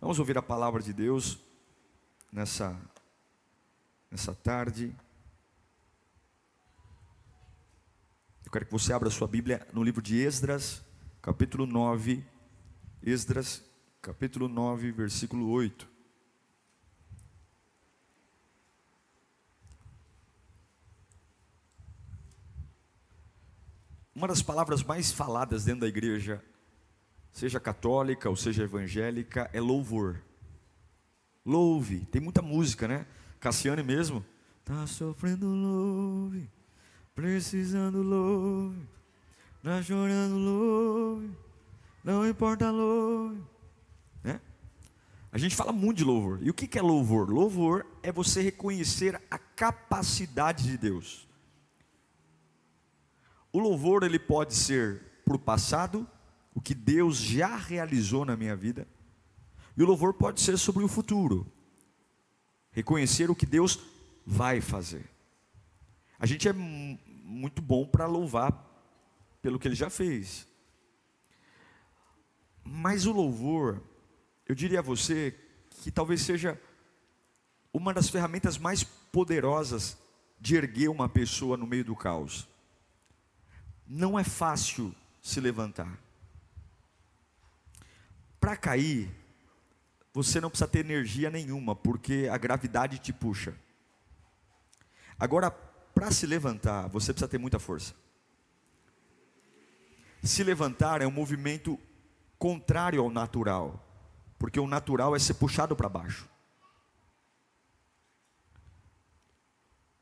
Vamos ouvir a palavra de Deus nessa, nessa tarde. Eu quero que você abra sua Bíblia no livro de Esdras, capítulo 9. Esdras, capítulo 9, versículo 8. Uma das palavras mais faladas dentro da igreja seja católica ou seja evangélica, é louvor. Louve, tem muita música, né? Cassiane mesmo, tá sofrendo louve, precisando louve, tá chorando louve, não importa louve, né? A gente fala muito de louvor. E o que é louvor? Louvor é você reconhecer a capacidade de Deus. O louvor ele pode ser para o passado, o que Deus já realizou na minha vida. E o louvor pode ser sobre o futuro. Reconhecer o que Deus vai fazer. A gente é muito bom para louvar pelo que ele já fez. Mas o louvor, eu diria a você que talvez seja uma das ferramentas mais poderosas de erguer uma pessoa no meio do caos. Não é fácil se levantar. Para cair, você não precisa ter energia nenhuma, porque a gravidade te puxa. Agora, para se levantar, você precisa ter muita força. Se levantar é um movimento contrário ao natural, porque o natural é ser puxado para baixo.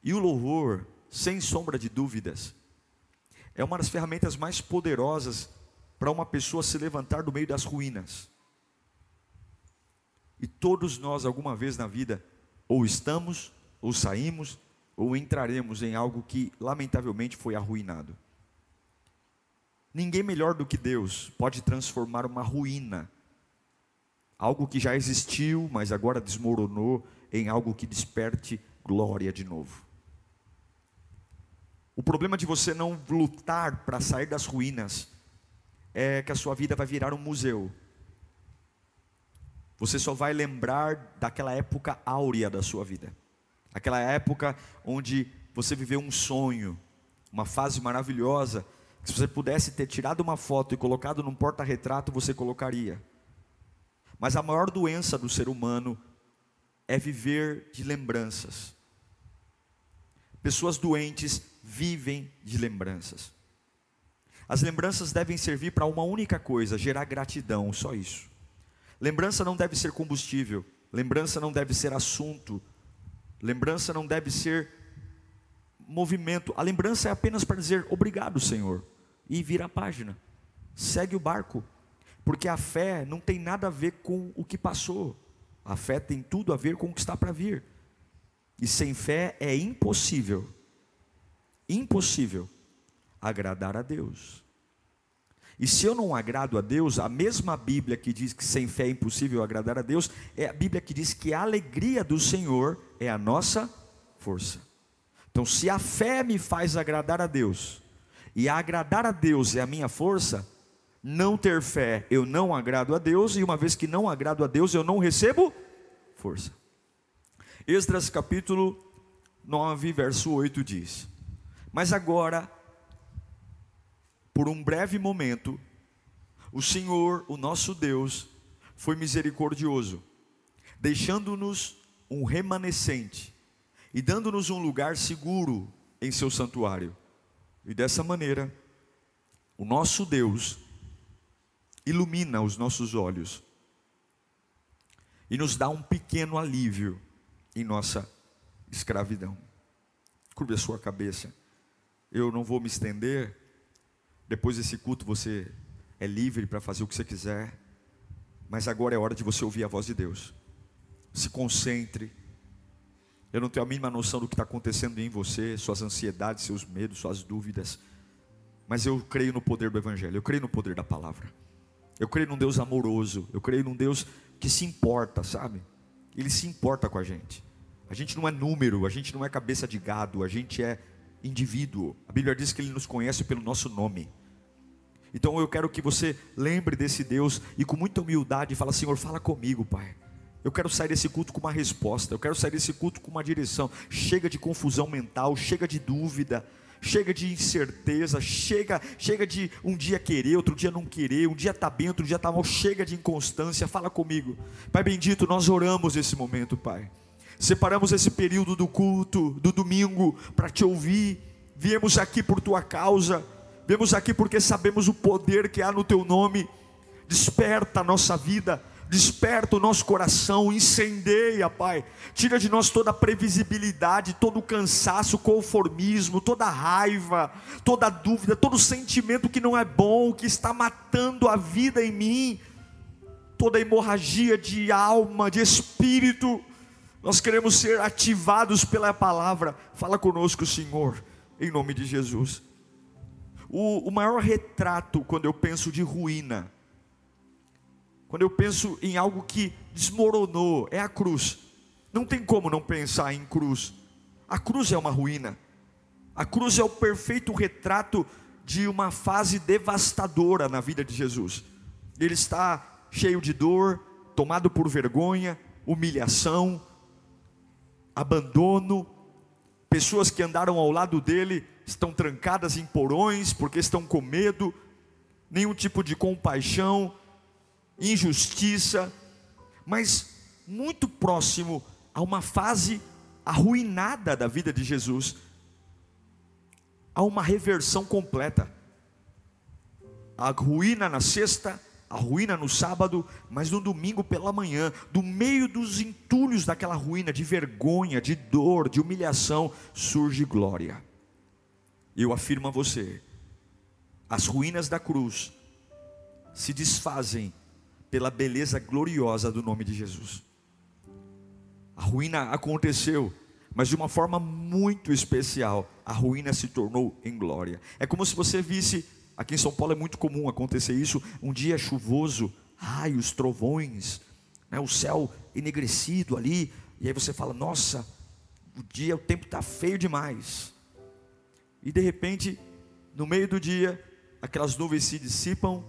E o louvor, sem sombra de dúvidas, é uma das ferramentas mais poderosas para uma pessoa se levantar do meio das ruínas. E todos nós, alguma vez na vida, ou estamos, ou saímos, ou entraremos em algo que lamentavelmente foi arruinado. Ninguém melhor do que Deus pode transformar uma ruína, algo que já existiu, mas agora desmoronou, em algo que desperte glória de novo. O problema de você não lutar para sair das ruínas é que a sua vida vai virar um museu. Você só vai lembrar daquela época áurea da sua vida. Aquela época onde você viveu um sonho, uma fase maravilhosa, que se você pudesse ter tirado uma foto e colocado num porta-retrato, você colocaria. Mas a maior doença do ser humano é viver de lembranças. Pessoas doentes vivem de lembranças. As lembranças devem servir para uma única coisa: gerar gratidão, só isso. Lembrança não deve ser combustível, lembrança não deve ser assunto, lembrança não deve ser movimento. A lembrança é apenas para dizer obrigado, Senhor, e vira a página, segue o barco, porque a fé não tem nada a ver com o que passou, a fé tem tudo a ver com o que está para vir, e sem fé é impossível, impossível agradar a Deus. E se eu não agrado a Deus, a mesma Bíblia que diz que sem fé é impossível agradar a Deus, é a Bíblia que diz que a alegria do Senhor é a nossa força. Então, se a fé me faz agradar a Deus, e agradar a Deus é a minha força, não ter fé eu não agrado a Deus, e uma vez que não agrado a Deus, eu não recebo força. Esdras capítulo 9, verso 8 diz: Mas agora por um breve momento, o Senhor, o nosso Deus, foi misericordioso, deixando-nos um remanescente e dando-nos um lugar seguro em seu santuário. E dessa maneira, o nosso Deus ilumina os nossos olhos e nos dá um pequeno alívio em nossa escravidão. Curve a sua cabeça. Eu não vou me estender depois desse culto você é livre para fazer o que você quiser, mas agora é hora de você ouvir a voz de Deus. se concentre. Eu não tenho a mínima noção do que está acontecendo em você, suas ansiedades, seus medos, suas dúvidas. Mas eu creio no poder do Evangelho, eu creio no poder da palavra. Eu creio num Deus amoroso, eu creio num Deus que se importa, sabe? Ele se importa com a gente. A gente não é número, a gente não é cabeça de gado, a gente é indivíduo. A Bíblia diz que ele nos conhece pelo nosso nome. Então eu quero que você lembre desse Deus e com muita humildade fala: Senhor, fala comigo, Pai. Eu quero sair desse culto com uma resposta, eu quero sair desse culto com uma direção. Chega de confusão mental, chega de dúvida, chega de incerteza, chega, chega de um dia querer, outro dia não querer, um dia está bem, outro dia está mal, chega de inconstância. Fala comigo. Pai bendito, nós oramos esse momento, Pai. Separamos esse período do culto, do domingo, para te ouvir. Viemos aqui por tua causa, viemos aqui porque sabemos o poder que há no teu nome. Desperta a nossa vida desperta o nosso coração, incendeia, Pai. Tira de nós toda a previsibilidade, todo o cansaço, conformismo, toda a raiva, toda a dúvida, todo o sentimento que não é bom, que está matando a vida em mim, toda a hemorragia de alma, de espírito. Nós queremos ser ativados pela palavra. Fala conosco, Senhor, em nome de Jesus. O, o maior retrato, quando eu penso de ruína, quando eu penso em algo que desmoronou, é a cruz. Não tem como não pensar em cruz. A cruz é uma ruína. A cruz é o perfeito retrato de uma fase devastadora na vida de Jesus. Ele está cheio de dor, tomado por vergonha, humilhação, abandono. Pessoas que andaram ao lado dele estão trancadas em porões porque estão com medo, nenhum tipo de compaixão, injustiça, mas muito próximo a uma fase arruinada da vida de Jesus, a uma reversão completa. A ruína na sexta, a ruína no sábado, mas no domingo pela manhã, do meio dos entulhos daquela ruína, de vergonha, de dor, de humilhação, surge glória. Eu afirmo a você, as ruínas da cruz se desfazem pela beleza gloriosa do nome de Jesus. A ruína aconteceu, mas de uma forma muito especial, a ruína se tornou em glória. É como se você visse, aqui em São Paulo é muito comum acontecer isso, um dia chuvoso, raios, trovões, né, o céu enegrecido ali, e aí você fala: Nossa, o dia, o tempo está feio demais. E de repente, no meio do dia, aquelas nuvens se dissipam,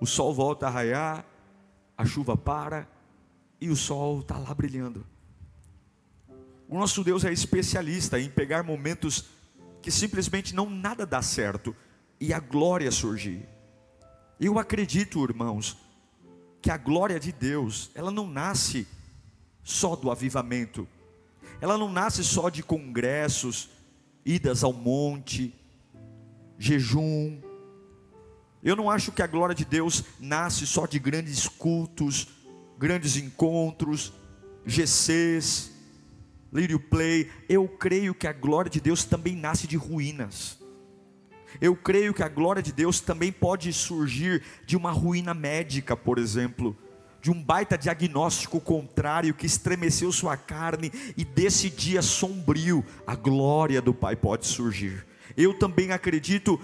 o sol volta a raiar, a chuva para e o sol está lá brilhando. O nosso Deus é especialista em pegar momentos que simplesmente não nada dá certo e a glória surgir. Eu acredito, irmãos, que a glória de Deus, ela não nasce só do avivamento. Ela não nasce só de congressos, idas ao monte, jejum, eu não acho que a glória de Deus nasce só de grandes cultos, grandes encontros, GCs, Lírio Play. Eu creio que a glória de Deus também nasce de ruínas. Eu creio que a glória de Deus também pode surgir de uma ruína médica, por exemplo, de um baita diagnóstico contrário que estremeceu sua carne e desse dia sombrio a glória do Pai pode surgir. Eu também acredito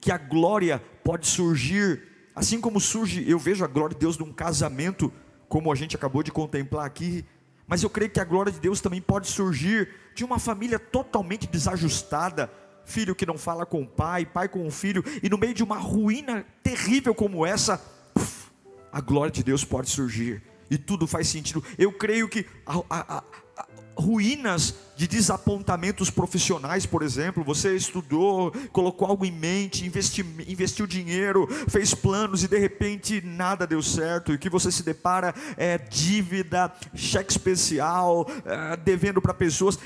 que a glória pode surgir, assim como surge, eu vejo a glória de Deus num casamento, como a gente acabou de contemplar aqui, mas eu creio que a glória de Deus também pode surgir de uma família totalmente desajustada, filho que não fala com o pai, pai com o filho, e no meio de uma ruína terrível como essa, a glória de Deus pode surgir, e tudo faz sentido. Eu creio que a, a, a, ruínas de desapontamentos profissionais, por exemplo, você estudou, colocou algo em mente, investi, investiu dinheiro, fez planos e de repente nada deu certo, e o que você se depara é dívida, cheque especial, é, devendo para pessoas,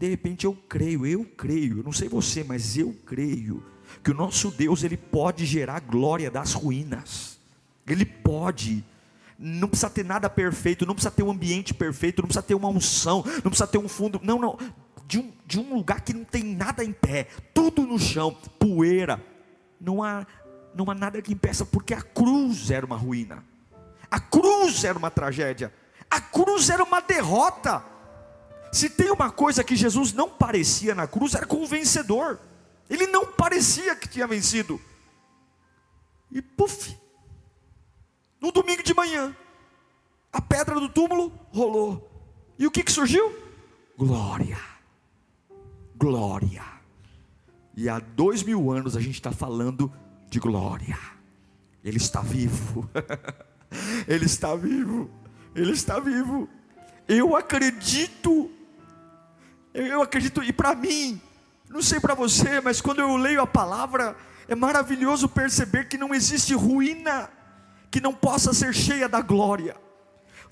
de repente eu creio, eu creio, não sei você, mas eu creio que o nosso Deus ele pode gerar glória das ruínas. Ele pode. Não precisa ter nada perfeito, não precisa ter um ambiente perfeito, não precisa ter uma unção, não precisa ter um fundo, não, não, de um, de um lugar que não tem nada em pé, tudo no chão, poeira, não há, não há nada que impeça, porque a cruz era uma ruína, a cruz era uma tragédia, A cruz era uma derrota. Se tem uma coisa que Jesus não parecia na cruz, era como um vencedor. Ele não parecia que tinha vencido. E puf, no domingo de manhã, a pedra do túmulo rolou. E o que, que surgiu? Glória. Glória. E há dois mil anos a gente está falando de glória. Ele está vivo. Ele está vivo. Ele está vivo. Eu acredito. Eu acredito, e para mim, não sei para você, mas quando eu leio a palavra, é maravilhoso perceber que não existe ruína que não possa ser cheia da glória.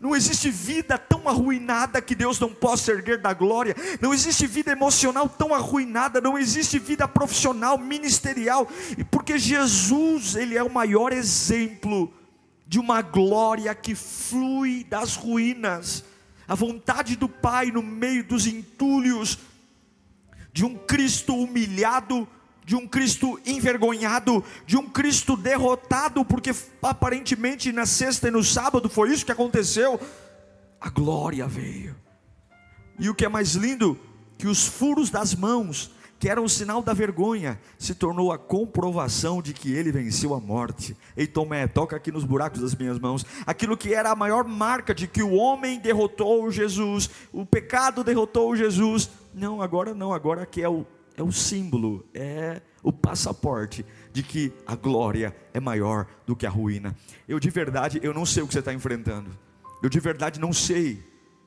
Não existe vida tão arruinada que Deus não possa erguer da glória. Não existe vida emocional tão arruinada. Não existe vida profissional, ministerial. Porque Jesus, Ele é o maior exemplo de uma glória que flui das ruínas. A vontade do Pai no meio dos entulhos, de um Cristo humilhado, de um Cristo envergonhado, de um Cristo derrotado, porque aparentemente na sexta e no sábado foi isso que aconteceu. A glória veio. E o que é mais lindo, que os furos das mãos que era um sinal da vergonha, se tornou a comprovação de que ele venceu a morte. Ei, Tomé, toca aqui nos buracos das minhas mãos. Aquilo que era a maior marca de que o homem derrotou Jesus, o pecado derrotou Jesus. Não, agora não, agora que é o, é o símbolo, é o passaporte de que a glória é maior do que a ruína. Eu de verdade, eu não sei o que você está enfrentando. Eu de verdade não sei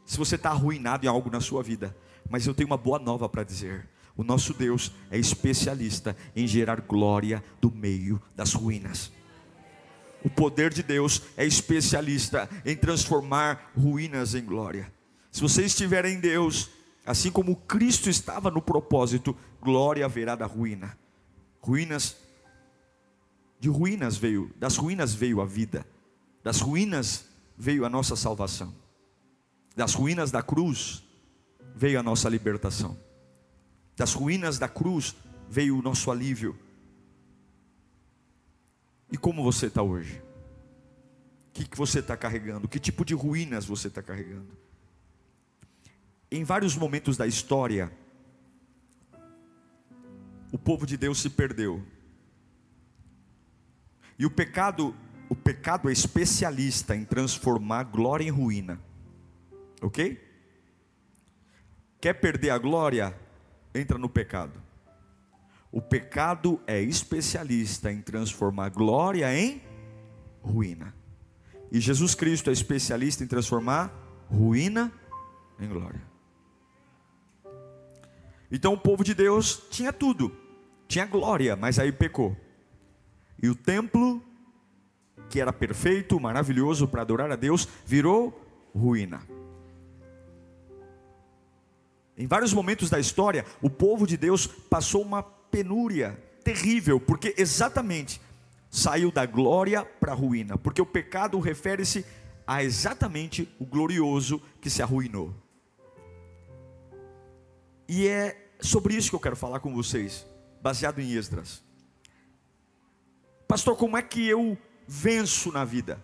se você está arruinado em algo na sua vida. Mas eu tenho uma boa nova para dizer o nosso Deus é especialista em gerar glória do meio das ruínas. O poder de Deus é especialista em transformar ruínas em glória. Se você estiver em Deus, assim como Cristo estava no propósito, glória haverá da ruína. Ruínas, de ruínas veio, das ruínas veio a vida, das ruínas veio a nossa salvação, das ruínas da cruz veio a nossa libertação. Das ruínas da cruz veio o nosso alívio. E como você está hoje? O que, você está carregando? Que tipo de ruínas você está carregando? Em vários momentos da história, o povo de Deus se perdeu. E o pecado, o pecado é especialista em transformar glória em ruína. OK? Quer perder a glória? Entra no pecado. O pecado é especialista em transformar glória em ruína. E Jesus Cristo é especialista em transformar ruína em glória. Então o povo de Deus tinha tudo, tinha glória, mas aí pecou. E o templo, que era perfeito, maravilhoso para adorar a Deus, virou ruína. Em vários momentos da história, o povo de Deus passou uma penúria terrível, porque exatamente saiu da glória para a ruína, porque o pecado refere-se a exatamente o glorioso que se arruinou. E é sobre isso que eu quero falar com vocês, baseado em Esdras. Pastor, como é que eu venço na vida?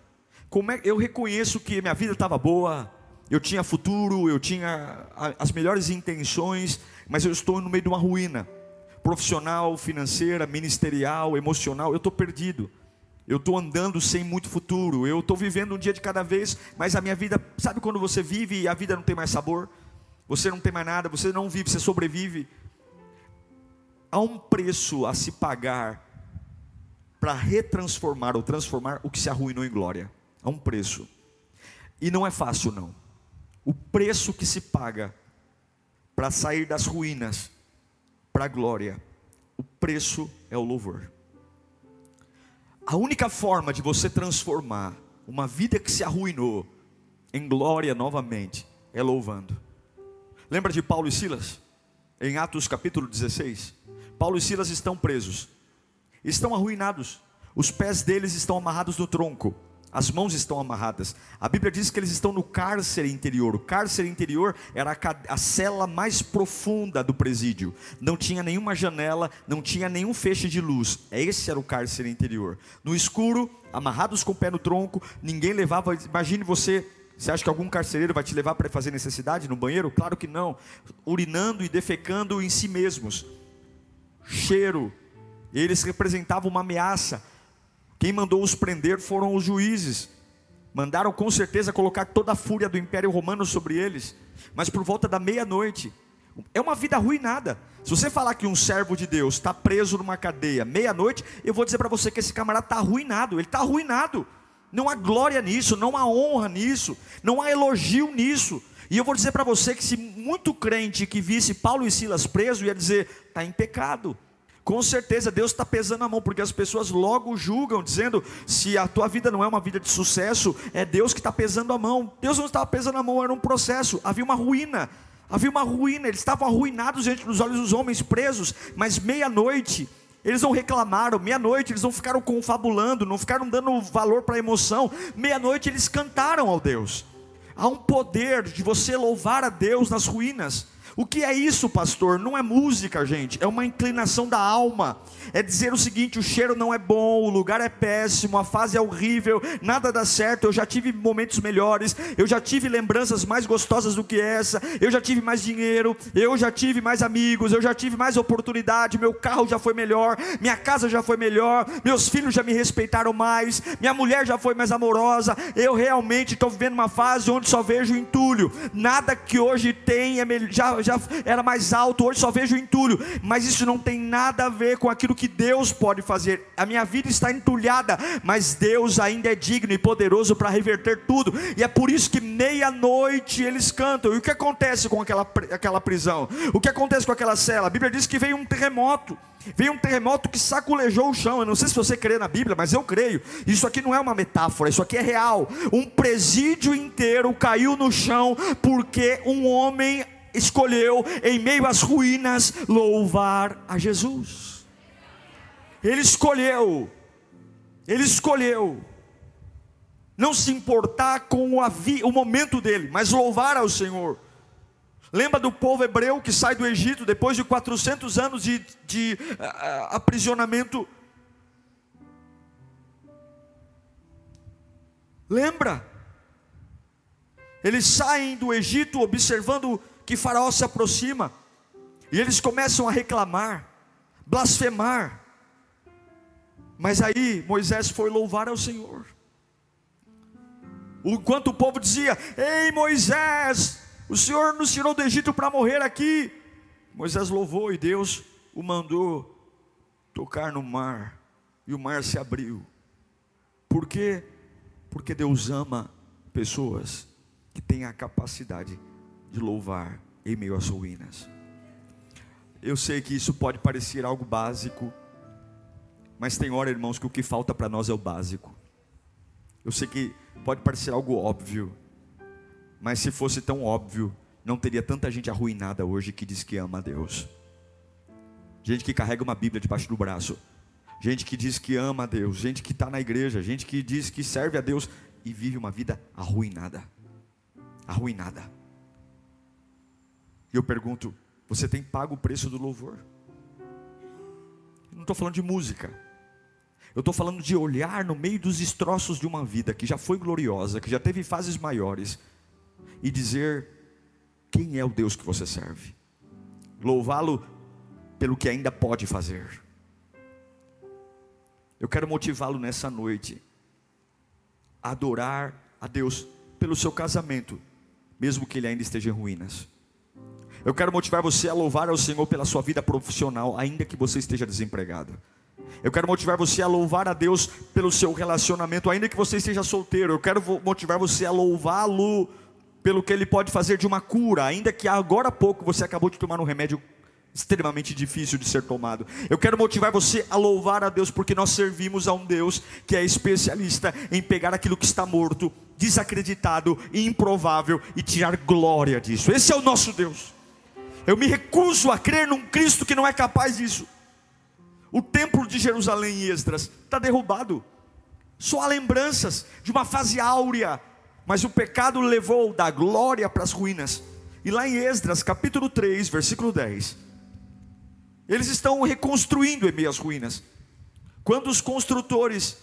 Como é eu reconheço que minha vida estava boa, eu tinha futuro, eu tinha as melhores intenções, mas eu estou no meio de uma ruína profissional, financeira, ministerial, emocional. Eu estou perdido. Eu estou andando sem muito futuro. Eu estou vivendo um dia de cada vez, mas a minha vida, sabe quando você vive e a vida não tem mais sabor? Você não tem mais nada, você não vive, você sobrevive. Há um preço a se pagar para retransformar ou transformar o que se arruinou em glória. Há um preço. E não é fácil, não o preço que se paga para sair das ruínas para a glória, o preço é o louvor. A única forma de você transformar uma vida que se arruinou em glória novamente é louvando. Lembra de Paulo e Silas? Em Atos capítulo 16. Paulo e Silas estão presos, estão arruinados, os pés deles estão amarrados no tronco as mãos estão amarradas. A Bíblia diz que eles estão no cárcere interior. O cárcere interior era a, cela mais profunda do presídio. Não tinha nenhuma janela, não tinha nenhum feixe de luz. Esse era o cárcere interior. No escuro, amarrados com o pé no tronco, ninguém levava. Imagine você Você acha que algum carcereiro vai te levar para fazer necessidade no banheiro? Claro que não. Urinando e defecando em si mesmos. Cheiro. Eles representavam uma ameaça. Quem mandou os prender foram os juízes. Mandaram com certeza colocar toda a fúria do Império Romano sobre eles. Mas por volta da meia-noite, é uma vida arruinada. Se você falar que um servo de Deus está preso numa cadeia meia-noite, eu vou dizer para você que esse camarada está arruinado. Ele está arruinado. Não há glória nisso, não há honra nisso, não há elogio nisso. E eu vou dizer para você que se muito crente que visse Paulo e Silas presos ia dizer, está em pecado. Com certeza Deus está pesando a mão, porque as pessoas logo julgam, dizendo: se a tua vida não é uma vida de sucesso, é Deus que está pesando a mão. Deus não estava pesando a mão, era um processo, havia uma ruína, havia uma ruína, eles estavam arruinados diante dos olhos dos homens presos, mas meia-noite eles não reclamaram, meia-noite eles não ficaram confabulando, não ficaram dando valor para a emoção. Meia-noite eles cantaram ao Deus. Há um poder de você louvar a Deus nas ruínas. O que é isso, pastor? Não é música, gente, é uma inclinação da alma. É dizer o seguinte: o cheiro não é bom, o lugar é péssimo, a fase é horrível, nada dá certo. Eu já tive momentos melhores, eu já tive lembranças mais gostosas do que essa, eu já tive mais dinheiro, eu já tive mais amigos, eu já tive mais oportunidade, meu carro já foi melhor, minha casa já foi melhor, meus filhos já me respeitaram mais, minha mulher já foi mais amorosa. Eu realmente estou vivendo uma fase onde só vejo entulho, nada que hoje tem é já, já era mais alto, hoje só vejo entulho, mas isso não tem nada a ver com aquilo que Deus pode fazer. A minha vida está entulhada, mas Deus ainda é digno e poderoso para reverter tudo, e é por isso que meia-noite eles cantam. E o que acontece com aquela, aquela prisão? O que acontece com aquela cela? A Bíblia diz que veio um terremoto. Veio um terremoto que saculejou o chão. Eu não sei se você crê na Bíblia, mas eu creio. Isso aqui não é uma metáfora, isso aqui é real. Um presídio inteiro caiu no chão porque um homem escolheu, em meio às ruínas, louvar a Jesus. Ele escolheu, ele escolheu, não se importar com o, o momento dele, mas louvar ao Senhor. Lembra do povo hebreu que sai do Egito depois de 400 anos de, de uh, aprisionamento? Lembra? Eles saem do Egito observando que Faraó se aproxima, e eles começam a reclamar, blasfemar. Mas aí Moisés foi louvar ao Senhor. Enquanto o povo dizia: Ei Moisés, o Senhor nos tirou do Egito para morrer aqui. Moisés louvou e Deus o mandou tocar no mar, e o mar se abriu. Por quê? Porque Deus ama pessoas que têm a capacidade de louvar em meio às ruínas. Eu sei que isso pode parecer algo básico, mas tem hora, irmãos, que o que falta para nós é o básico. Eu sei que pode parecer algo óbvio, mas se fosse tão óbvio, não teria tanta gente arruinada hoje que diz que ama a Deus. Gente que carrega uma Bíblia debaixo do braço, gente que diz que ama a Deus, gente que está na igreja, gente que diz que serve a Deus e vive uma vida arruinada. Arruinada. E eu pergunto: você tem pago o preço do louvor? não estou falando de música. Eu estou falando de olhar no meio dos destroços de uma vida que já foi gloriosa, que já teve fases maiores, e dizer: quem é o Deus que você serve? Louvá-lo pelo que ainda pode fazer. Eu quero motivá-lo nessa noite a adorar a Deus pelo seu casamento, mesmo que ele ainda esteja em ruínas. Eu quero motivar você a louvar ao Senhor pela sua vida profissional, ainda que você esteja desempregado. Eu quero motivar você a louvar a Deus pelo seu relacionamento, ainda que você esteja solteiro. Eu quero motivar você a louvá-lo pelo que ele pode fazer de uma cura, ainda que agora há pouco você acabou de tomar um remédio extremamente difícil de ser tomado. Eu quero motivar você a louvar a Deus porque nós servimos a um Deus que é especialista em pegar aquilo que está morto, desacreditado, improvável e tirar glória disso. Esse é o nosso Deus. Eu me recuso a crer num Cristo que não é capaz disso. O templo de Jerusalém em Esdras está derrubado. Só há lembranças de uma fase áurea, mas o pecado levou da glória para as ruínas. E lá em Esdras, capítulo 3, versículo 10, eles estão reconstruindo em meio às ruínas. Quando os construtores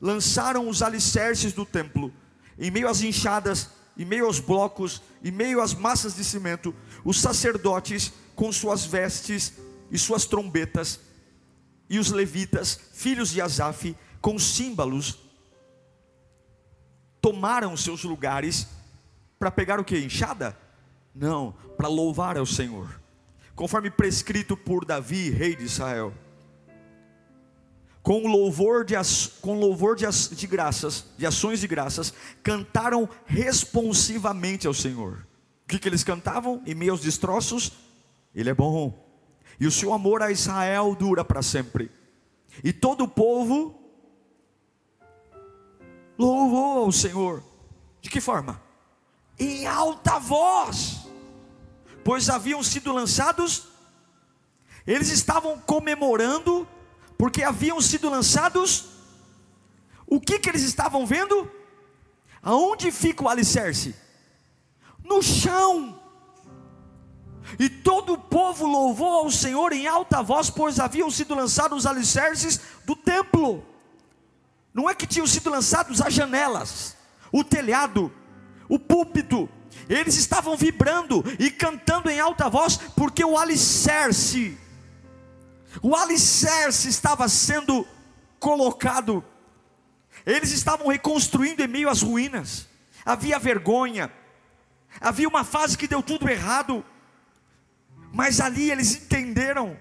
lançaram os alicerces do templo, em meio às enxadas em meio aos blocos, em meio às massas de cimento, os sacerdotes com suas vestes e suas trombetas, e os levitas, filhos de Asaf, com símbolos, tomaram seus lugares para pegar o que? Enxada? Não, para louvar ao Senhor, conforme prescrito por Davi, rei de Israel. Com louvor de, com louvor de, de graças, de ações de graças, cantaram responsivamente ao Senhor. O que, que eles cantavam em meio aos destroços? Ele é bom, e o seu amor a Israel dura para sempre. E todo o povo louvou ao Senhor. De que forma? Em alta voz, pois haviam sido lançados, eles estavam comemorando, porque haviam sido lançados. O que que eles estavam vendo? Aonde fica o alicerce? No chão. E todo o povo louvou ao Senhor em alta voz, pois haviam sido lançados os alicerces do templo. Não é que tinham sido lançados as janelas, o telhado, o púlpito. Eles estavam vibrando e cantando em alta voz, porque o alicerce, o alicerce estava sendo colocado. Eles estavam reconstruindo em meio às ruínas. Havia vergonha, havia uma fase que deu tudo errado. Mas ali eles entenderam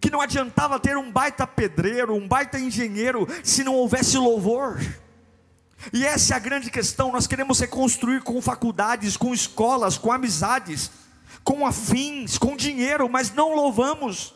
que não adiantava ter um baita pedreiro, um baita engenheiro, se não houvesse louvor. E essa é a grande questão. Nós queremos reconstruir com faculdades, com escolas, com amizades, com afins, com dinheiro, mas não louvamos,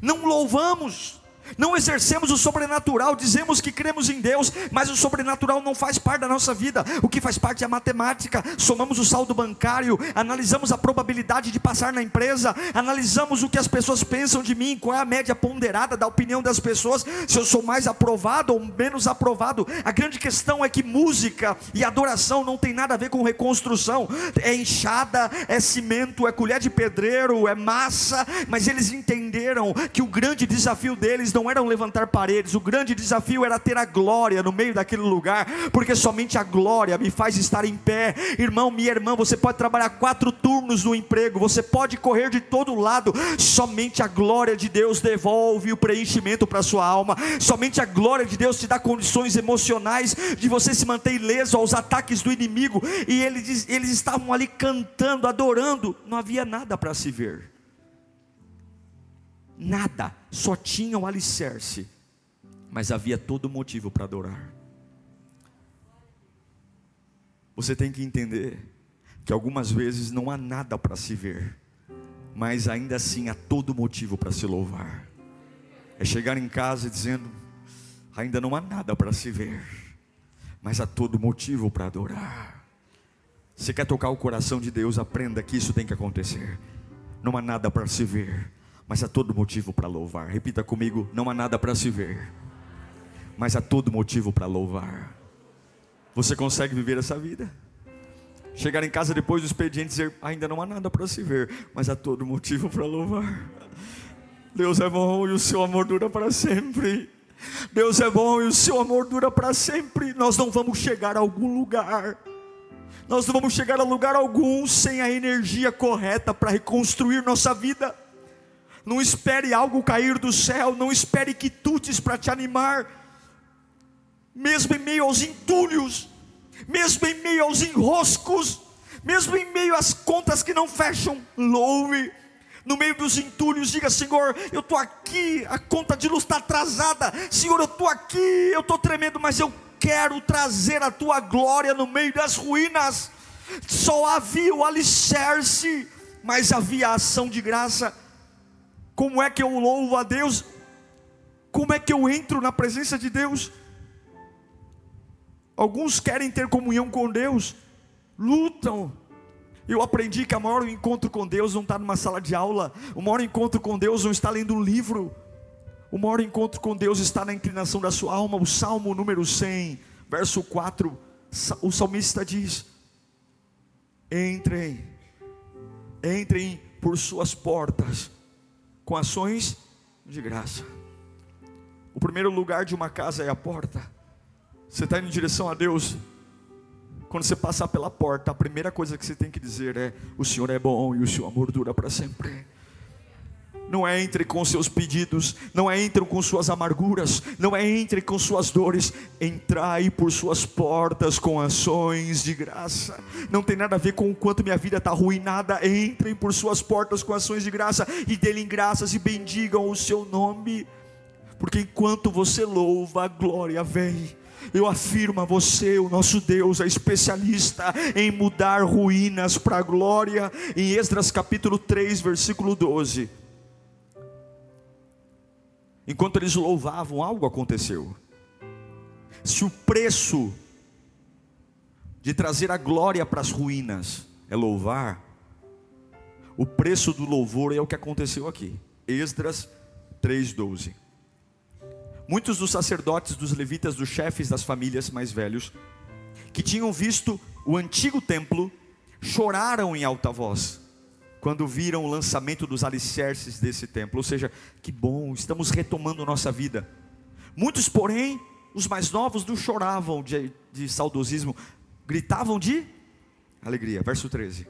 não louvamos não exercemos o sobrenatural, dizemos que cremos em Deus, mas o sobrenatural não faz parte da nossa vida. O que faz parte é a matemática. Somamos o saldo bancário, analisamos a probabilidade de passar na empresa, analisamos o que as pessoas pensam de mim, qual é a média ponderada da opinião das pessoas, se eu sou mais aprovado ou menos aprovado. A grande questão é que música e adoração não tem nada a ver com reconstrução. É enxada, é cimento, é colher de pedreiro, é massa, mas eles entenderam que o grande desafio deles não eram levantar paredes, o grande desafio era ter a glória no meio daquele lugar, porque somente a glória me faz estar em pé. Irmão, minha irmã, você pode trabalhar quatro turnos no emprego, você pode correr de todo lado, somente a glória de Deus devolve o preenchimento para a sua alma, somente a glória de Deus te dá condições emocionais de você se manter ileso aos ataques do inimigo, e eles, eles estavam ali cantando, adorando, não havia nada para se ver nada, só tinha o alicerce, mas havia todo motivo para adorar. Você tem que entender que algumas vezes não há nada para se ver, mas ainda assim há todo motivo para se louvar. É chegar em casa dizendo: ainda não há nada para se ver, mas há todo motivo para adorar. Você quer tocar o coração de Deus? Aprenda que isso tem que acontecer. Não há nada para se ver, mas há todo motivo para louvar. Repita comigo: não há nada para se ver, mas há todo motivo para louvar. Você consegue viver essa vida? Chegar em casa depois do expediente e dizer: ainda não há nada para se ver, mas há todo motivo para louvar. Deus é bom e o seu amor dura para sempre. Deus é bom e o seu amor dura para sempre. Nós não vamos chegar a algum lugar. Nós não vamos chegar a lugar algum sem a energia correta para reconstruir nossa vida não espere algo cair do céu, não espere quitutes para te animar, mesmo em meio aos entulhos, mesmo em meio aos enroscos, mesmo em meio às contas que não fecham, louve. No meio dos entulhos, diga: Senhor, eu estou aqui, a conta de luz está atrasada. Senhor, eu estou aqui, eu estou tremendo, mas eu quero trazer a tua glória no meio das ruínas. Só havia o alicerce, mas havia a ação de graça como é que eu louvo a Deus? Como é que eu entro na presença de Deus? Alguns querem ter comunhão com Deus, lutam. Eu aprendi que o maior encontro com Deus não está numa sala de aula, o maior encontro com Deus não está lendo um livro, o maior encontro com Deus está na inclinação da sua alma. O Salmo número 100, verso 4, o salmista diz: Entrem, entrem por suas portas com ações de graça. O primeiro lugar de uma casa é a porta. Você está indo em direção a Deus. Quando você passar pela porta, a primeira coisa que você tem que dizer é: O Senhor é bom e o seu amor dura para sempre. Não é entre com seus pedidos, não é entre com suas amarguras, não é entre com suas dores. Entrai por suas portas com ações de graça. Não tem nada a ver com o quanto minha vida está arruinada. Entrem por suas portas com ações de graça e dêem graças e bendigam o seu nome. Porque enquanto você louva, a glória vem. Eu afirmo a você, o nosso Deus é especialista em mudar ruínas para a glória. Em Esdras capítulo 3, versículo 12. Enquanto eles louvavam, algo aconteceu. Se o preço de trazer a glória para as ruínas é louvar, o preço do louvor é o que aconteceu aqui. Esdras 3:12. Muitos dos sacerdotes, dos levitas, dos chefes das famílias mais velhos, que tinham visto o antigo templo, choraram em alta voz, quando viram o lançamento dos alicerces desse templo. Ou seja, que bom, estamos retomando nossa vida. Muitos, porém, os mais novos, não choravam de, de saudosismo, gritavam de alegria. Verso 13.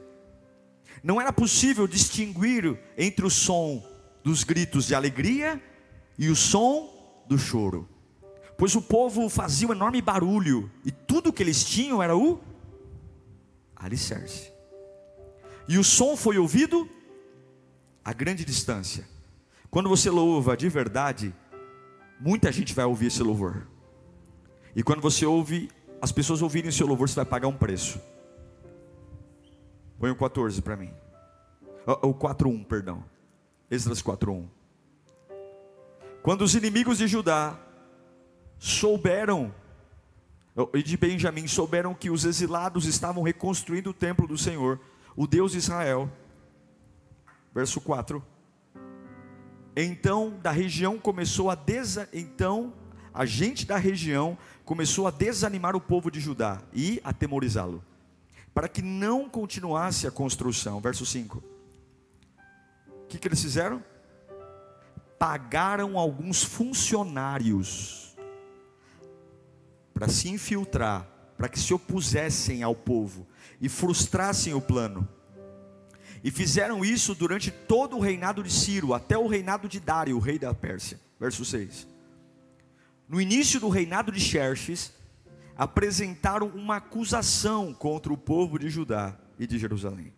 Não era possível distinguir entre o som dos gritos de alegria e o som do choro. Pois o povo fazia um enorme barulho, e tudo que eles tinham era o alicerce. E o som foi ouvido a grande distância. Quando você louva de verdade, muita gente vai ouvir esse louvor. E quando você ouve, as pessoas ouvirem o seu louvor, você vai pagar um preço. Põe o 14 para mim. O 4.1, perdão. Esdras 4.1. Quando os inimigos de Judá souberam, e de Benjamim, souberam que os exilados estavam reconstruindo o templo do Senhor, o Deus de Israel. Verso 4. Então da região começou a desa... então a gente da região começou a desanimar o povo de Judá e atemorizá-lo, para que não continuasse a construção. Verso 5. O que, que eles fizeram? pagaram alguns funcionários para se infiltrar, para que se opusessem ao povo e frustrassem o plano. E fizeram isso durante todo o reinado de Ciro, até o reinado de Dário, o rei da Pérsia. Verso 6. No início do reinado de Xerxes, apresentaram uma acusação contra o povo de Judá e de Jerusalém.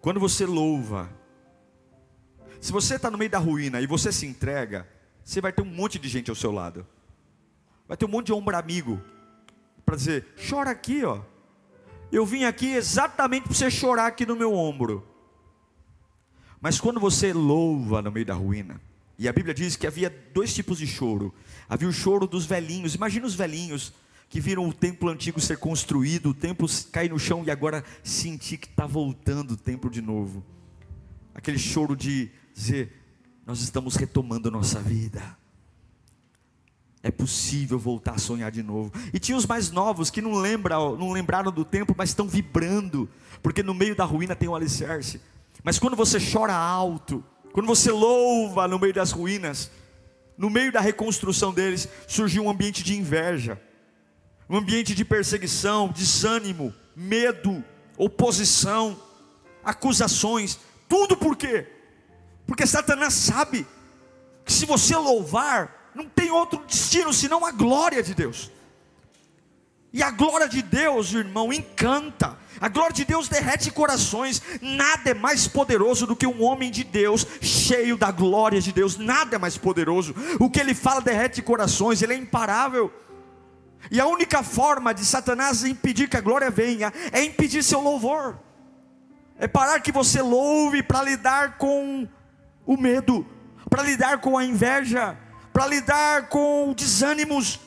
Quando você louva, se você está no meio da ruína e você se entrega, você vai ter um monte de gente ao seu lado. Vai ter um monte de ombro amigo para dizer: chora aqui, ó. Eu vim aqui exatamente para você chorar aqui no meu ombro. Mas quando você louva no meio da ruína, e a Bíblia diz que havia dois tipos de choro. Havia o choro dos velhinhos. Imagina os velhinhos que viram o templo antigo ser construído, o templo cair no chão e agora sentir que está voltando o templo de novo. Aquele choro de dizer: Nós estamos retomando nossa vida. É possível voltar a sonhar de novo. E tinha os mais novos que não, lembram, não lembraram do tempo, mas estão vibrando, porque no meio da ruína tem um alicerce. Mas quando você chora alto, quando você louva no meio das ruínas, no meio da reconstrução deles, surgiu um ambiente de inveja, um ambiente de perseguição, desânimo, medo, oposição, acusações. Tudo por quê? Porque Satanás sabe que se você louvar, não tem outro destino senão a glória de Deus. E a glória de Deus, irmão, encanta. A glória de Deus derrete corações. Nada é mais poderoso do que um homem de Deus cheio da glória de Deus. Nada é mais poderoso. O que ele fala derrete corações, ele é imparável. E a única forma de Satanás impedir que a glória venha é impedir seu louvor. É parar que você louve para lidar com o medo, para lidar com a inveja, para lidar com desânimos.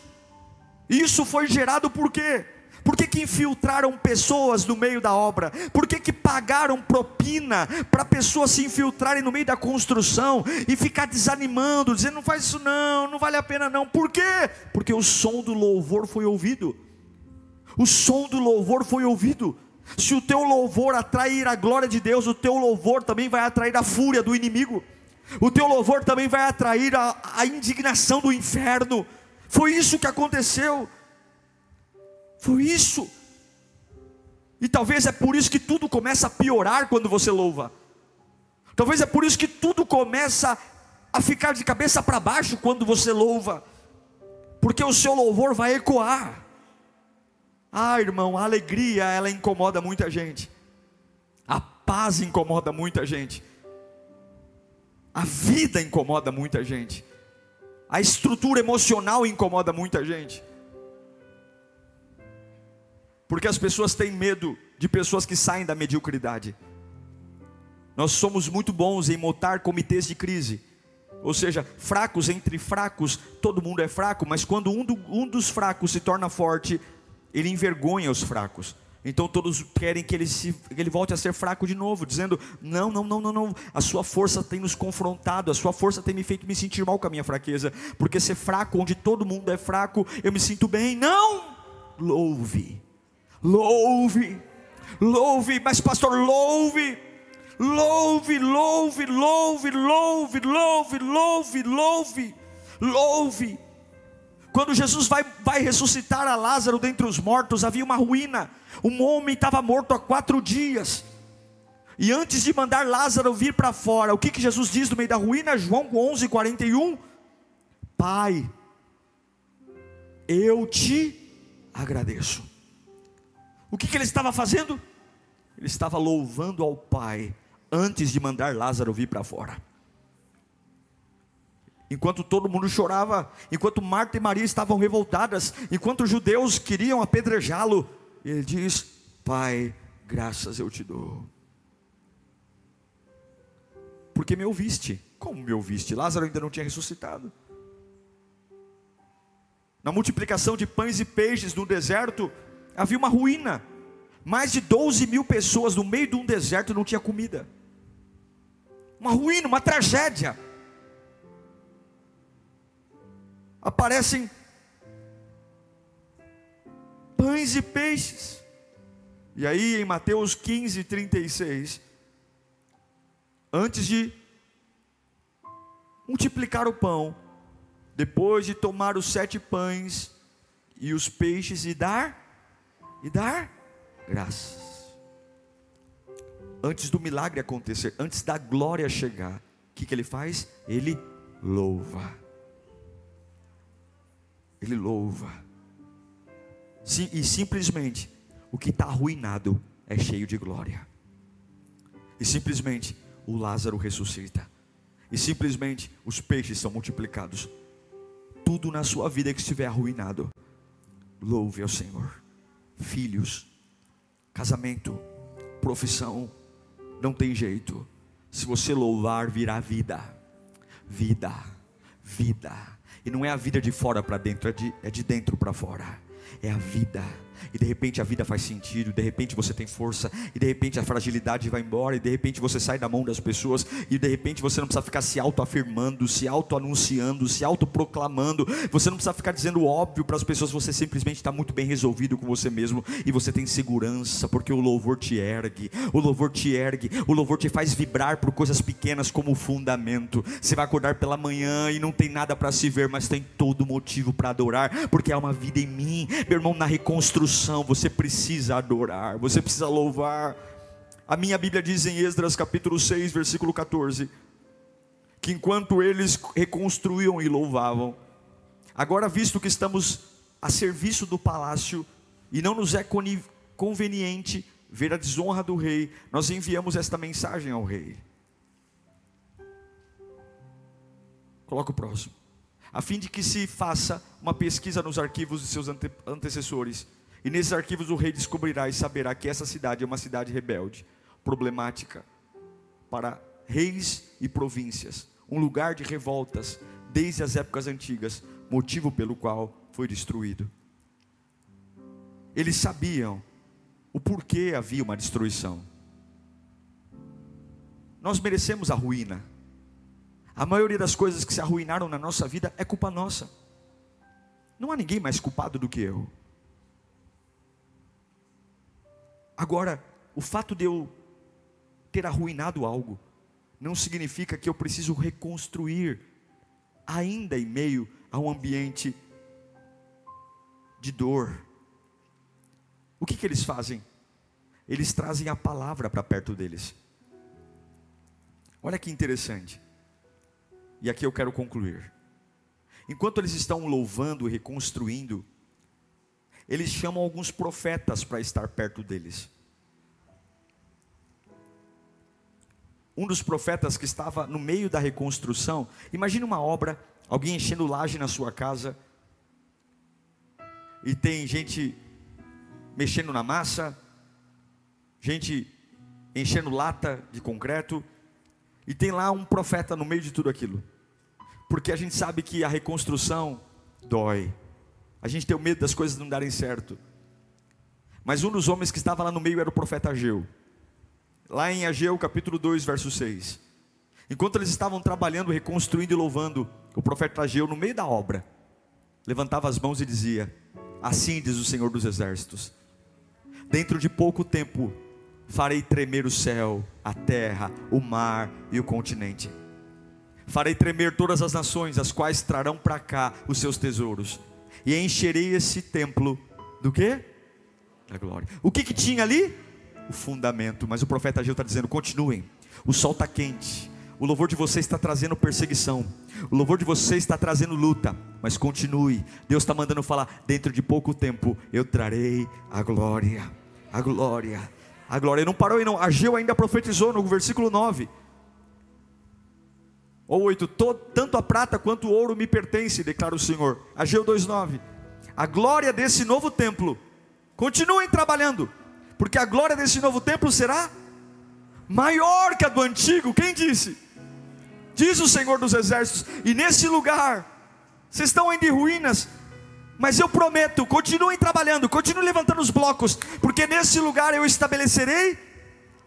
Isso foi gerado por quê? Por que, que infiltraram pessoas no meio da obra? Por que, que pagaram propina para pessoas se infiltrarem no meio da construção e ficar desanimando, dizendo não faz isso não, não vale a pena não. Por quê? Porque o som do louvor foi ouvido. O som do louvor foi ouvido. Se o teu louvor atrair a glória de Deus, o teu louvor também vai atrair a fúria do inimigo. O teu louvor também vai atrair a, a indignação do inferno. Foi isso que aconteceu. Foi isso. E talvez é por isso que tudo começa a piorar quando você louva. Talvez é por isso que tudo começa a ficar de cabeça para baixo quando você louva. Porque o seu louvor vai ecoar. Ah, irmão, a alegria ela incomoda muita gente. A paz incomoda muita gente. A vida incomoda muita gente. A estrutura emocional incomoda muita gente. Porque as pessoas têm medo de pessoas que saem da mediocridade. Nós somos muito bons em montar comitês de crise. Ou seja, fracos entre fracos, todo mundo é fraco, mas quando um, do, um dos fracos se torna forte, ele envergonha os fracos. Então todos querem que ele, se, que ele volte a ser fraco de novo, dizendo: não, não, não, não, não, a sua força tem nos confrontado, a sua força tem me feito me sentir mal com a minha fraqueza, porque ser fraco onde todo mundo é fraco, eu me sinto bem. Não! Louve louve, louve, mas pastor, louve, louve, louve, louve, louve, louve, louve, louve, louve. Quando Jesus vai, vai ressuscitar a Lázaro dentre os mortos, havia uma ruína, um homem estava morto há quatro dias. E antes de mandar Lázaro vir para fora, o que, que Jesus diz no meio da ruína? João 11, 41. Pai, eu te agradeço. O que, que ele estava fazendo? Ele estava louvando ao Pai antes de mandar Lázaro vir para fora. Enquanto todo mundo chorava, enquanto Marta e Maria estavam revoltadas, enquanto os judeus queriam apedrejá-lo, ele diz: Pai, graças eu te dou. Porque me ouviste. Como me ouviste? Lázaro ainda não tinha ressuscitado. Na multiplicação de pães e peixes no deserto, havia uma ruína. Mais de 12 mil pessoas no meio de um deserto não tinha comida. Uma ruína, uma tragédia. Aparecem pães e peixes. E aí em Mateus 15, 36, antes de multiplicar o pão, depois de tomar os sete pães e os peixes e dar e dar graças. Antes do milagre acontecer, antes da glória chegar, o que, que ele faz? Ele louva. Ele louva. Sim, e simplesmente, o que está arruinado é cheio de glória. E simplesmente, o Lázaro ressuscita. E simplesmente, os peixes são multiplicados. Tudo na sua vida que estiver arruinado, louve ao Senhor filhos, casamento, profissão, não tem jeito. Se você louvar, virá vida, vida, vida. E não é a vida de fora para dentro, é de, é de dentro para fora. É a vida e de repente a vida faz sentido, de repente você tem força, e de repente a fragilidade vai embora, e de repente você sai da mão das pessoas, e de repente você não precisa ficar se auto-afirmando, se auto-anunciando, se auto-proclamando, você não precisa ficar dizendo óbvio para as pessoas, você simplesmente está muito bem resolvido com você mesmo, e você tem segurança, porque o louvor te ergue, o louvor te ergue, o louvor te faz vibrar por coisas pequenas como fundamento. Você vai acordar pela manhã e não tem nada para se ver, mas tem todo motivo para adorar, porque há uma vida em mim, meu irmão, na reconstrução você precisa adorar, você precisa louvar. A minha Bíblia diz em Esdras capítulo 6, versículo 14, que enquanto eles reconstruíam e louvavam, agora visto que estamos a serviço do palácio e não nos é conveniente ver a desonra do rei, nós enviamos esta mensagem ao rei. Coloca o próximo. A fim de que se faça uma pesquisa nos arquivos de seus ante antecessores e nesses arquivos o rei descobrirá e saberá que essa cidade é uma cidade rebelde, problemática para reis e províncias, um lugar de revoltas desde as épocas antigas, motivo pelo qual foi destruído. Eles sabiam o porquê havia uma destruição. Nós merecemos a ruína. A maioria das coisas que se arruinaram na nossa vida é culpa nossa. Não há ninguém mais culpado do que eu. Agora, o fato de eu ter arruinado algo, não significa que eu preciso reconstruir, ainda em meio a um ambiente de dor, o que, que eles fazem? Eles trazem a palavra para perto deles. Olha que interessante. E aqui eu quero concluir. Enquanto eles estão louvando e reconstruindo, eles chamam alguns profetas para estar perto deles. Um dos profetas que estava no meio da reconstrução, imagine uma obra, alguém enchendo laje na sua casa, e tem gente mexendo na massa, gente enchendo lata de concreto, e tem lá um profeta no meio de tudo aquilo. Porque a gente sabe que a reconstrução dói. A gente tem o medo das coisas não darem certo. Mas um dos homens que estava lá no meio era o profeta Ageu. Lá em Ageu, capítulo 2, verso 6. Enquanto eles estavam trabalhando, reconstruindo e louvando, o profeta Ageu, no meio da obra, levantava as mãos e dizia: Assim diz o Senhor dos Exércitos: Dentro de pouco tempo farei tremer o céu, a terra, o mar e o continente. Farei tremer todas as nações, as quais trarão para cá os seus tesouros, e encherei esse templo do que? Da glória. O que, que tinha ali? O fundamento. Mas o profeta Ageu está dizendo: continuem. O sol está quente, o louvor de você está trazendo perseguição. O louvor de você está trazendo luta. Mas continue. Deus está mandando falar: dentro de pouco tempo eu trarei a glória. A glória. A glória. Não parou aí, não. Ageu ainda profetizou no versículo 9. Ou 8: Tanto a prata quanto o ouro me pertence, declara o Senhor. Ageu 2,9. A glória desse novo templo. Continuem trabalhando. Porque a glória desse novo templo será maior que a do antigo. Quem disse? diz o Senhor dos Exércitos, e nesse lugar, vocês estão ainda em ruínas, mas eu prometo, continuem trabalhando, continuem levantando os blocos, porque nesse lugar eu estabelecerei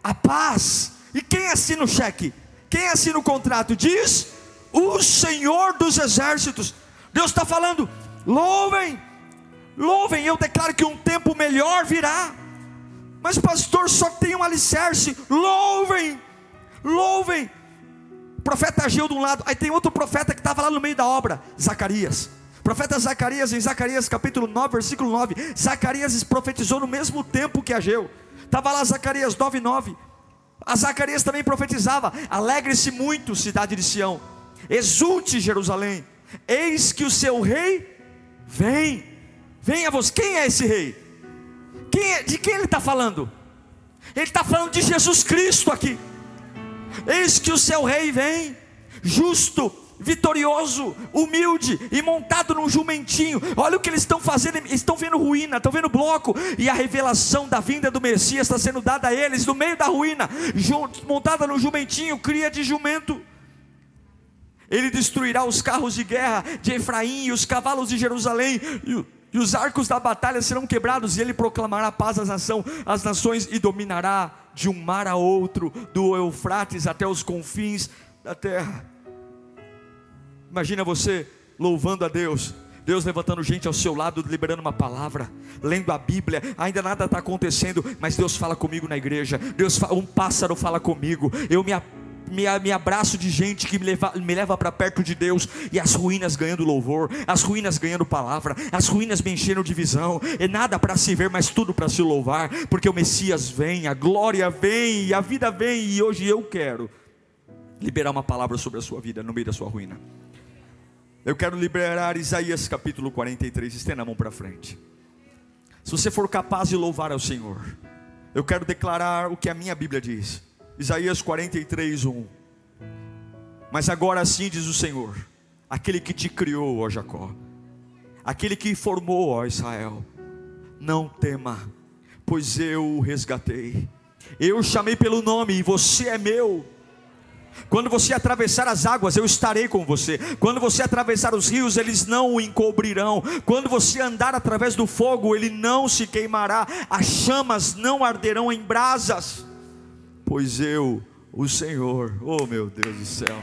a paz. E quem assina o cheque? Quem assina o contrato? Diz o Senhor dos Exércitos. Deus está falando: louvem, louvem. Eu declaro que um tempo melhor virá. Mas, pastor, só tem um alicerce. Louvem, louvem profeta Ageu de um lado, aí tem outro profeta que estava lá no meio da obra, Zacarias. Profeta Zacarias, em Zacarias capítulo 9, versículo 9, Zacarias profetizou no mesmo tempo que Ageu. Estava lá Zacarias 9, 9. A Zacarias também profetizava: Alegre-se muito, cidade de Sião, exulte Jerusalém, eis que o seu rei vem. Venha você, quem é esse rei? Quem é, de quem ele está falando? Ele está falando de Jesus Cristo aqui. Eis que o seu rei vem, justo, vitorioso, humilde e montado num jumentinho. Olha o que eles estão fazendo, estão vendo ruína, estão vendo bloco, e a revelação da vinda do Messias está sendo dada a eles no meio da ruína, montada num jumentinho, cria de jumento. Ele destruirá os carros de guerra de Efraim e os cavalos de Jerusalém, e, e os arcos da batalha serão quebrados, e ele proclamará paz às, nação, às nações e dominará de um mar a outro, do Eufrates até os confins da terra. Imagina você louvando a Deus, Deus levantando gente ao seu lado, liberando uma palavra, lendo a Bíblia, ainda nada está acontecendo, mas Deus fala comigo na igreja, Deus um pássaro fala comigo, eu me me, me abraço de gente que me leva, me leva para perto de Deus, e as ruínas ganhando louvor, as ruínas ganhando palavra, as ruínas me enchendo de visão, e nada para se ver, mas tudo para se louvar, porque o Messias vem, a glória vem, a vida vem, e hoje eu quero liberar uma palavra sobre a sua vida no meio da sua ruína. Eu quero liberar Isaías capítulo 43, estenda a mão para frente. Se você for capaz de louvar ao Senhor, eu quero declarar o que a minha Bíblia diz. Isaías 43, 1. Mas agora sim diz o Senhor, aquele que te criou, ó Jacó, aquele que formou, ó Israel, não tema, pois eu o resgatei, eu o chamei pelo nome e você é meu. Quando você atravessar as águas, eu estarei com você. Quando você atravessar os rios, eles não o encobrirão. Quando você andar através do fogo, ele não se queimará. As chamas não arderão em brasas pois eu, o Senhor, oh meu Deus do céu.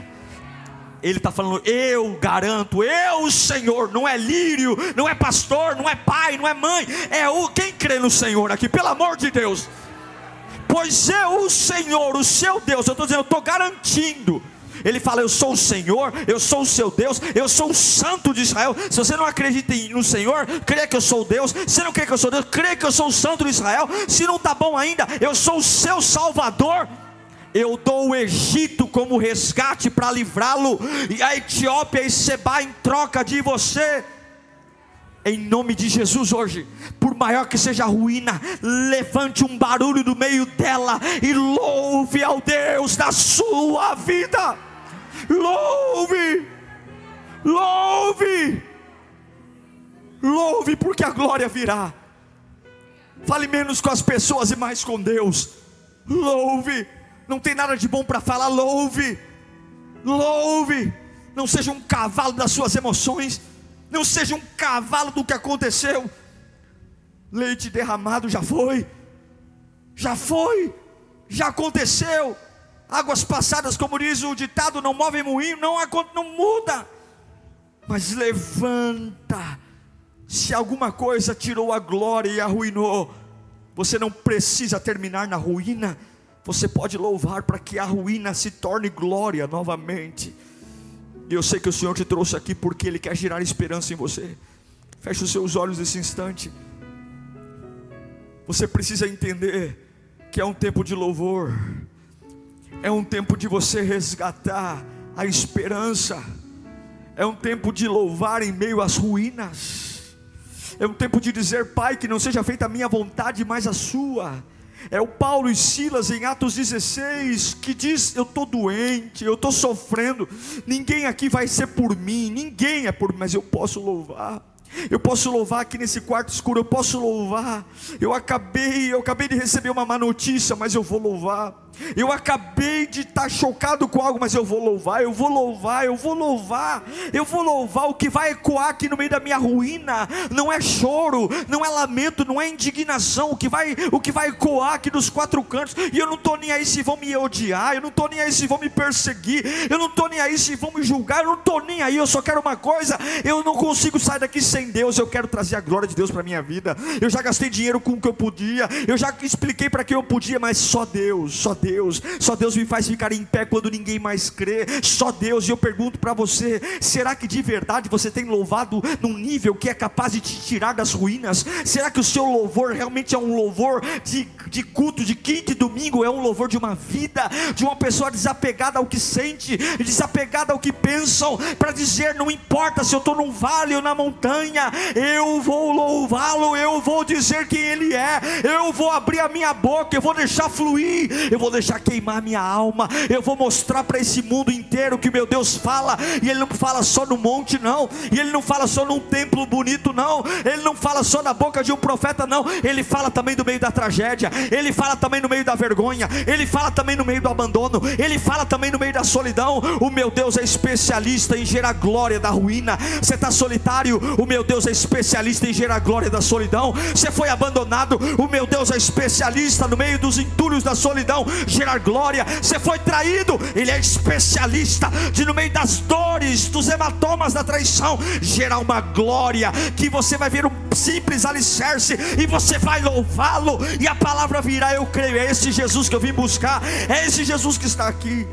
Ele está falando, eu garanto, eu, o Senhor, não é lírio, não é pastor, não é pai, não é mãe, é o quem crê no Senhor aqui, pelo amor de Deus. Pois eu, o Senhor, o seu Deus, eu estou dizendo, eu estou garantindo, Ele fala: Eu sou o Senhor, eu sou o seu Deus, eu sou o Santo de Israel. Se você não acredita no Senhor, crê que eu sou Deus. Se não crê que eu sou Deus, crê que eu sou o Santo de Israel. Se não está bom ainda, eu sou o seu Salvador. Eu dou o Egito como resgate para livrá-lo, e a Etiópia e Seba em troca de você em nome de Jesus hoje, por maior que seja a ruína, levante um barulho do meio dela e louve ao Deus da sua vida. Louve, louve, louve, porque a glória virá. Fale menos com as pessoas e mais com Deus. Louve, não tem nada de bom para falar. Louve, louve, não seja um cavalo das suas emoções não seja um cavalo do que aconteceu. Leite derramado já foi, já foi, já aconteceu. Águas passadas, como diz o ditado, não movem moinho, não, não muda. Mas levanta. Se alguma coisa tirou a glória e arruinou, você não precisa terminar na ruína. Você pode louvar para que a ruína se torne glória novamente. E eu sei que o Senhor te trouxe aqui porque Ele quer gerar esperança em você. Feche os seus olhos nesse instante. Você precisa entender que é um tempo de louvor, é um tempo de você resgatar a esperança, é um tempo de louvar em meio às ruínas, é um tempo de dizer, Pai, que não seja feita a minha vontade, mas a sua. É o Paulo e Silas em Atos 16 que diz: Eu estou doente, eu estou sofrendo, ninguém aqui vai ser por mim, ninguém é por mim, mas eu posso louvar. Eu posso louvar aqui nesse quarto escuro, eu posso louvar. Eu acabei, eu acabei de receber uma má notícia, mas eu vou louvar. Eu acabei de estar chocado com algo, mas eu vou louvar, eu vou louvar, eu vou louvar, eu vou louvar. O que vai ecoar aqui no meio da minha ruína não é choro, não é lamento, não é indignação. O que vai, o que vai ecoar aqui dos quatro cantos, e eu não estou nem aí se vão me odiar, eu não estou nem aí se vão me perseguir, eu não estou nem aí se vão me julgar, eu não estou nem aí, eu só quero uma coisa: eu não consigo sair daqui sem Deus, eu quero trazer a glória de Deus para minha vida. Eu já gastei dinheiro com o que eu podia, eu já expliquei para quem eu podia, mas só Deus, só Deus Deus, só Deus me faz ficar em pé quando ninguém mais crê, só Deus. E eu pergunto para você: será que de verdade você tem louvado num nível que é capaz de te tirar das ruínas? Será que o seu louvor realmente é um louvor de, de culto de quinta e domingo? É um louvor de uma vida, de uma pessoa desapegada ao que sente, desapegada ao que pensam, para dizer: não importa se eu estou num vale ou na montanha, eu vou louvá-lo, eu vou dizer quem Ele é, eu vou abrir a minha boca, eu vou deixar fluir, eu vou deixar queimar minha alma, eu vou mostrar para esse mundo inteiro que meu Deus fala, e Ele não fala só no monte, não, e Ele não fala só num templo bonito, não, Ele não fala só na boca de um profeta, não, Ele fala também no meio da tragédia, Ele fala também no meio da vergonha, Ele fala também no meio do abandono, Ele fala também no meio da solidão. O meu Deus é especialista em gerar glória da ruína. Você está solitário, o meu Deus é especialista em gerar glória da solidão. Você foi abandonado, o meu Deus é especialista no meio dos entulhos da solidão gerar glória. Você foi traído, Ele é especialista de no meio das dores, dos hematomas da traição, gerar uma glória que você vai ver um simples alicerce e você vai louvá-lo. E a palavra virá, eu creio. É esse Jesus que eu vim buscar, é esse Jesus que está aqui.